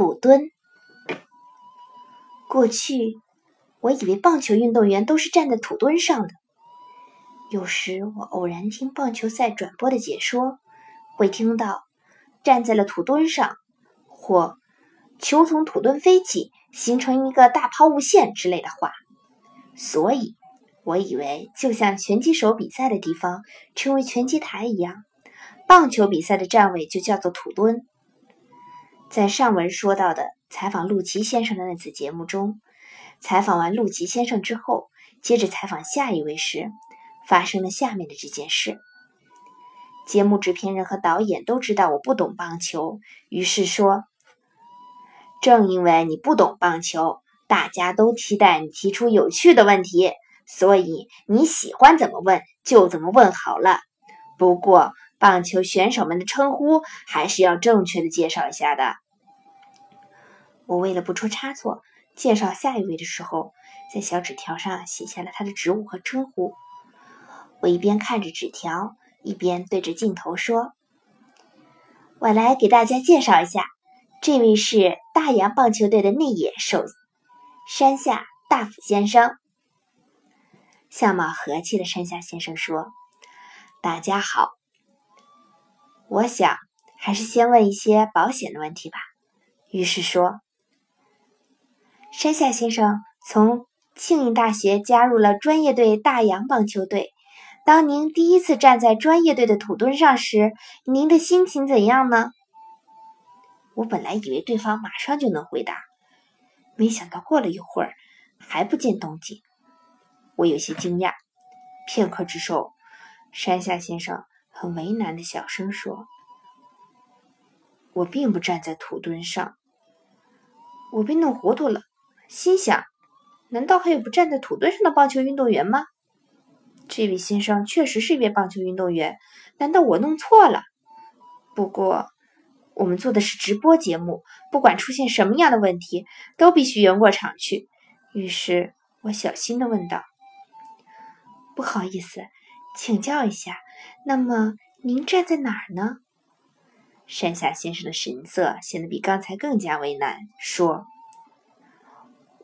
土墩。过去，我以为棒球运动员都是站在土墩上的。有时我偶然听棒球赛转播的解说，会听到“站在了土墩上”或“球从土墩飞起，形成一个大抛物线”之类的话，所以我以为就像拳击手比赛的地方称为拳击台一样，棒球比赛的站位就叫做土墩。在上文说到的采访陆琪先生的那次节目中，采访完陆琪先生之后，接着采访下一位时，发生了下面的这件事。节目制片人和导演都知道我不懂棒球，于是说：“正因为你不懂棒球，大家都期待你提出有趣的问题，所以你喜欢怎么问就怎么问好了。不过，棒球选手们的称呼还是要正确的介绍一下的。我为了不出差错，介绍下一位的时候，在小纸条上写下了他的职务和称呼。我一边看着纸条，一边对着镜头说：“我来给大家介绍一下，这位是大洋棒球队的内野手山下大辅先生。”相貌和气的山下先生说：“大家好。”我想还是先问一些保险的问题吧。于是说：“山下先生从庆应大学加入了专业队大洋棒球队。当您第一次站在专业队的土墩上时，您的心情怎样呢？”我本来以为对方马上就能回答，没想到过了一会儿还不见动静。我有些惊讶。片刻之后，山下先生。很为难的小声说：“我并不站在土墩上。”我被弄糊涂了，心想：难道还有不站在土墩上的棒球运动员吗？这位先生确实是一位棒球运动员，难道我弄错了？不过我们做的是直播节目，不管出现什么样的问题，都必须圆过场去。于是我小心的问道：“不好意思，请教一下。”那么您站在哪儿呢？山下先生的神色显得比刚才更加为难，说：“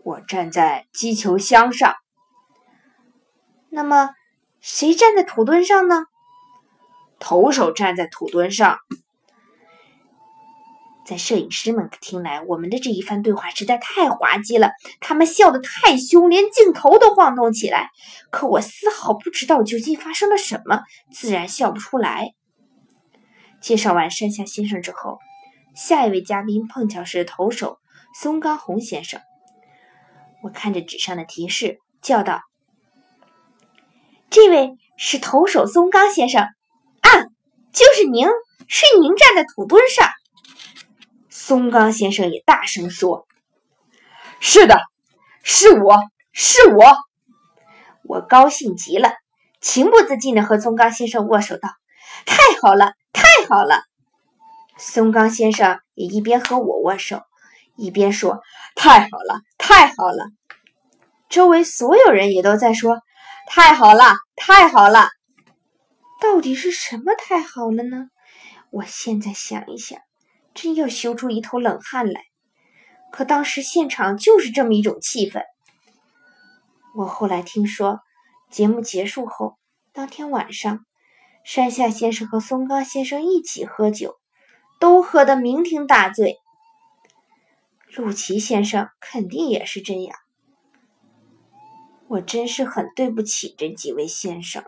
我站在击球箱上。”那么谁站在土墩上呢？投手站在土墩上。在摄影师们听来，我们的这一番对话实在太滑稽了，他们笑得太凶，连镜头都晃动起来。可我丝毫不知道究竟发生了什么，自然笑不出来。介绍完山下先生之后，下一位嘉宾碰巧是投手松冈弘先生。我看着纸上的提示，叫道：“这位是投手松冈先生啊，就是您，是您站在土墩上。”松冈先生也大声说：“是的，是我是我。”我高兴极了，情不自禁的和松冈先生握手道：“太好了，太好了！”松冈先生也一边和我握手，一边说：“太好了，太好了！”周围所有人也都在说：“太好了，太好了！”到底是什么太好了呢？我现在想一想。真要羞出一头冷汗来，可当时现场就是这么一种气氛。我后来听说，节目结束后，当天晚上，山下先生和松冈先生一起喝酒，都喝得酩酊大醉。陆琪先生肯定也是这样。我真是很对不起这几位先生。